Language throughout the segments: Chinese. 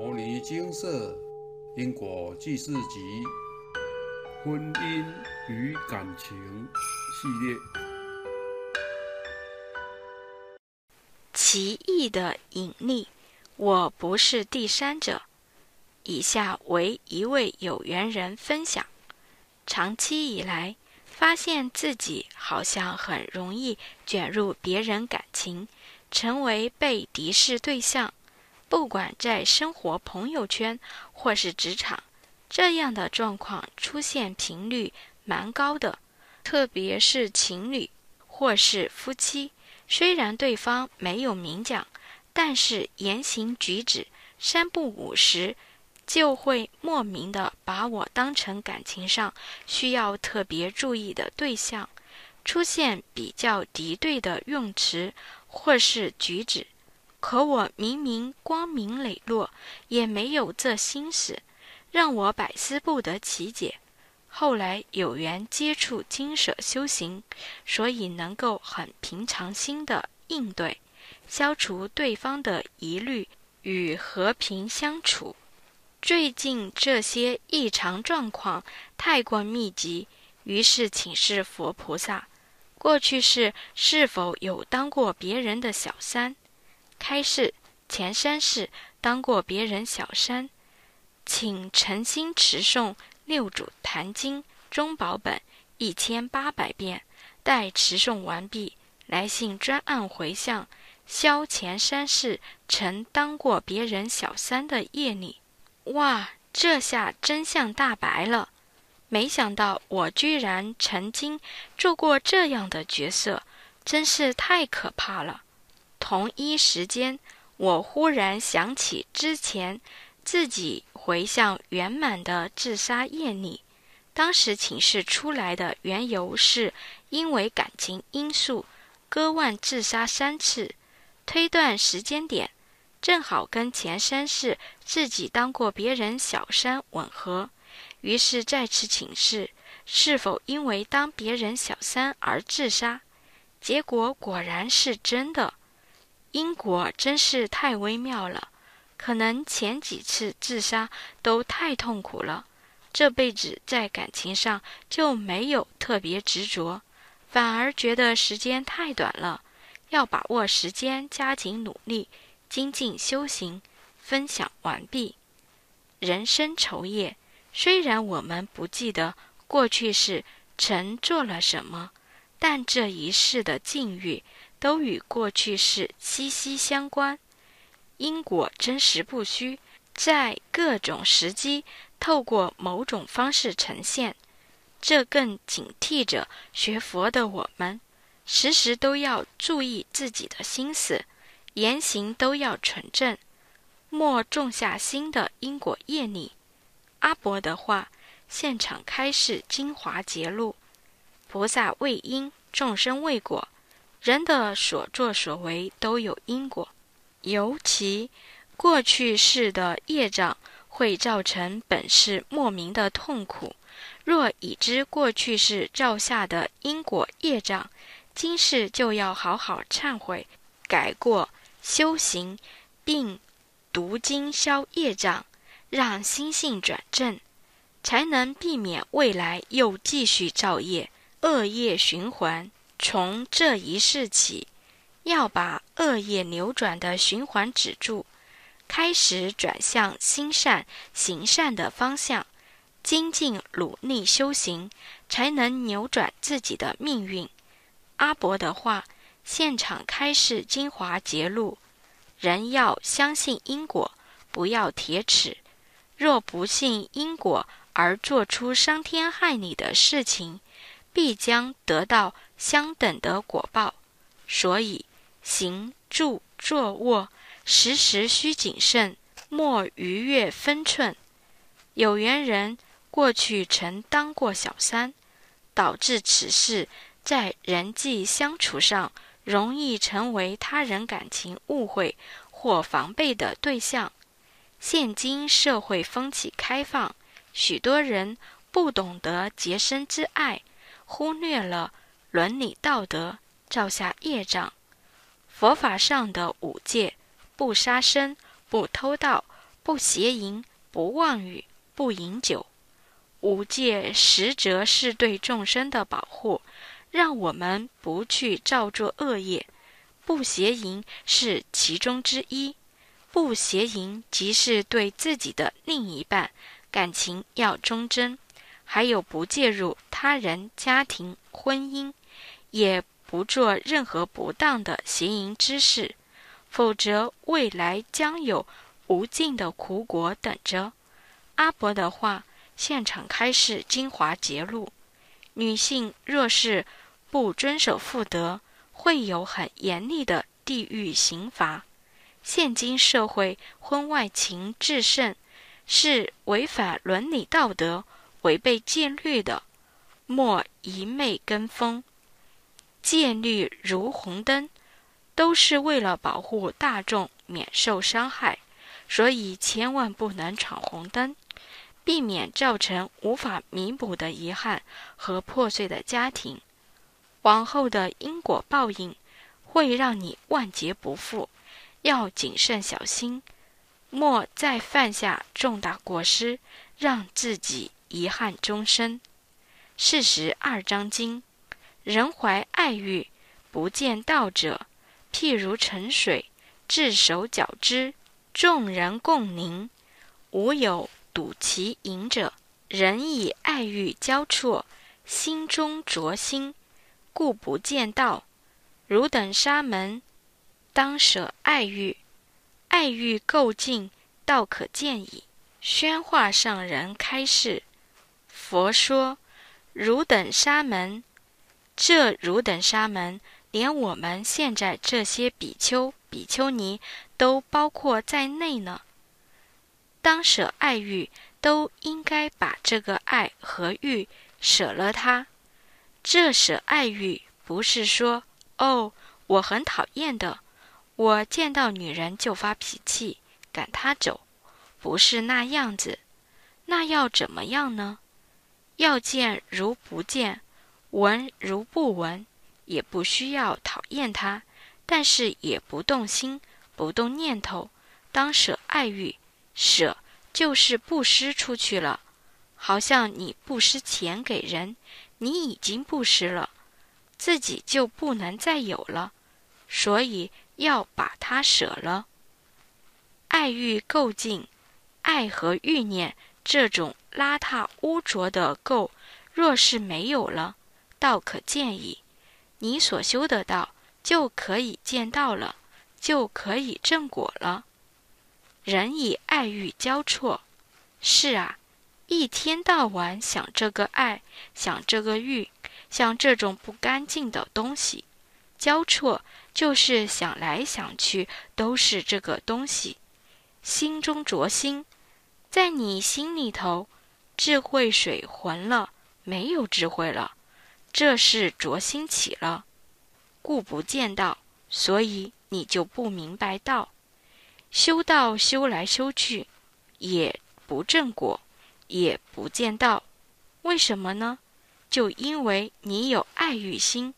摩尼精舍因果记事集婚姻与感情系列，奇异的引力，我不是第三者。以下为一位有缘人分享：长期以来，发现自己好像很容易卷入别人感情，成为被敌视对象。不管在生活、朋友圈或是职场，这样的状况出现频率蛮高的。特别是情侣或是夫妻，虽然对方没有明讲，但是言行举止三不五时，就会莫名的把我当成感情上需要特别注意的对象，出现比较敌对的用词或是举止。可我明明光明磊落，也没有这心思，让我百思不得其解。后来有缘接触金舍修行，所以能够很平常心的应对，消除对方的疑虑，与和平相处。最近这些异常状况太过密集，于是请示佛菩萨：过去世是否有当过别人的小三？开示前三世当过别人小三，请诚心持诵六祖坛经中宝本一千八百遍。待持诵完毕，来信专案回向，消前三世曾当过别人小三的业力。哇，这下真相大白了！没想到我居然曾经做过这样的角色，真是太可怕了。同一时间，我忽然想起之前自己回向圆满的自杀业力。当时请示出来的缘由是因为感情因素割腕自杀三次，推断时间点正好跟前三世自己当过别人小三吻合，于是再次请示是否因为当别人小三而自杀。结果果然是真的。因果真是太微妙了，可能前几次自杀都太痛苦了，这辈子在感情上就没有特别执着，反而觉得时间太短了，要把握时间，加紧努力，精进修行。分享完毕。人生愁夜，虽然我们不记得过去世曾做了什么，但这一世的境遇。都与过去式息息相关，因果真实不虚，在各种时机透过某种方式呈现。这更警惕着学佛的我们，时时都要注意自己的心思，言行都要纯正，莫种下新的因果业力。阿伯的话，现场开示精华节录：菩萨为因，众生为果。人的所作所为都有因果，尤其过去世的业障会造成本世莫名的痛苦。若已知过去世造下的因果业障，今世就要好好忏悔、改过、修行，并读经消业障，让心性转正，才能避免未来又继续造业，恶业循环。从这一世起，要把恶业扭转的循环止住，开始转向心善行善的方向，精进努力修行，才能扭转自己的命运。阿伯的话，现场开示精华节录：人要相信因果，不要铁齿。若不信因果而做出伤天害理的事情，必将得到。相等的果报，所以行住坐卧时时需谨慎，莫逾越分寸。有缘人过去曾当过小三，导致此事在人际相处上容易成为他人感情误会或防备的对象。现今社会风气开放，许多人不懂得洁身自爱，忽略了。伦理道德造下业障，佛法上的五戒：不杀生、不偷盗、不邪淫，不妄语，不饮酒。五戒实则是对众生的保护，让我们不去造作恶业。不邪淫是其中之一。不邪淫即是对自己的另一半感情要忠贞，还有不介入他人家庭婚姻，也不做任何不当的邪淫之事，否则未来将有无尽的苦果等着。阿伯的话。现场开示精华节录：女性若是不遵守妇德，会有很严厉的地狱刑罚。现今社会婚外情至盛，是违反伦理道德、违背戒律的，莫一昧跟风。戒律如红灯，都是为了保护大众免受伤害，所以千万不能闯红灯。避免造成无法弥补的遗憾和破碎的家庭，往后的因果报应会让你万劫不复，要谨慎小心，莫再犯下重大过失，让自己遗憾终生。四十二章经，人怀爱欲，不见道者，譬如沉水，至手脚之，众人共凝，无有。睹其隐者，人以爱欲交错，心中着心，故不见道。汝等沙门，当舍爱欲，爱欲垢尽，道可见矣。宣化上人开示：佛说，汝等沙门，这汝等沙门，连我们现在这些比丘、比丘尼都包括在内呢。当舍爱欲，都应该把这个爱和欲舍了它。这舍爱欲，不是说哦，我很讨厌的，我见到女人就发脾气，赶她走，不是那样子。那要怎么样呢？要见如不见，闻如不闻，也不需要讨厌她，但是也不动心，不动念头，当舍爱欲。舍就是布施出去了，好像你布施钱给人，你已经布施了，自己就不能再有了，所以要把它舍了。爱欲垢净，爱和欲念这种邋遢污浊的垢，若是没有了，道可见矣。你所修的道就可以见到了，就可以正果了。人以爱欲交错，是啊，一天到晚想这个爱，想这个欲，想这种不干净的东西，交错就是想来想去都是这个东西，心中着心，在你心里头，智慧水浑了，没有智慧了，这是着心起了，故不见道，所以你就不明白道。修道修来修去，也不正果，也不见道，为什么呢？就因为你有爱欲心。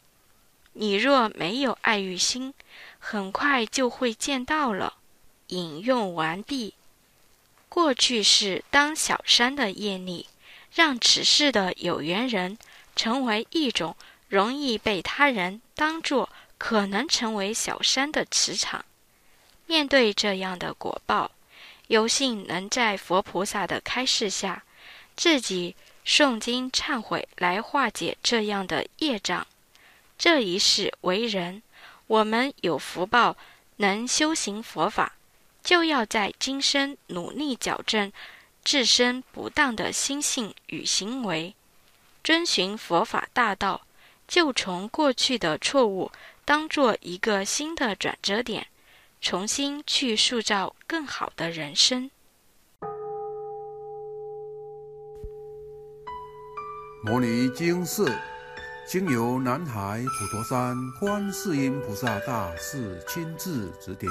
你若没有爱欲心，很快就会见到了。引用完毕。过去是当小山的业力，让此世的有缘人成为一种容易被他人当作可能成为小山的磁场。面对这样的果报，有幸能在佛菩萨的开示下，自己诵经忏悔，来化解这样的业障。这一世为人，我们有福报能修行佛法，就要在今生努力矫正自身不当的心性与行为，遵循佛法大道，就从过去的错误当做一个新的转折点。重新去塑造更好的人生。摩尼经寺经由南海普陀山观世音菩萨大士亲自指点，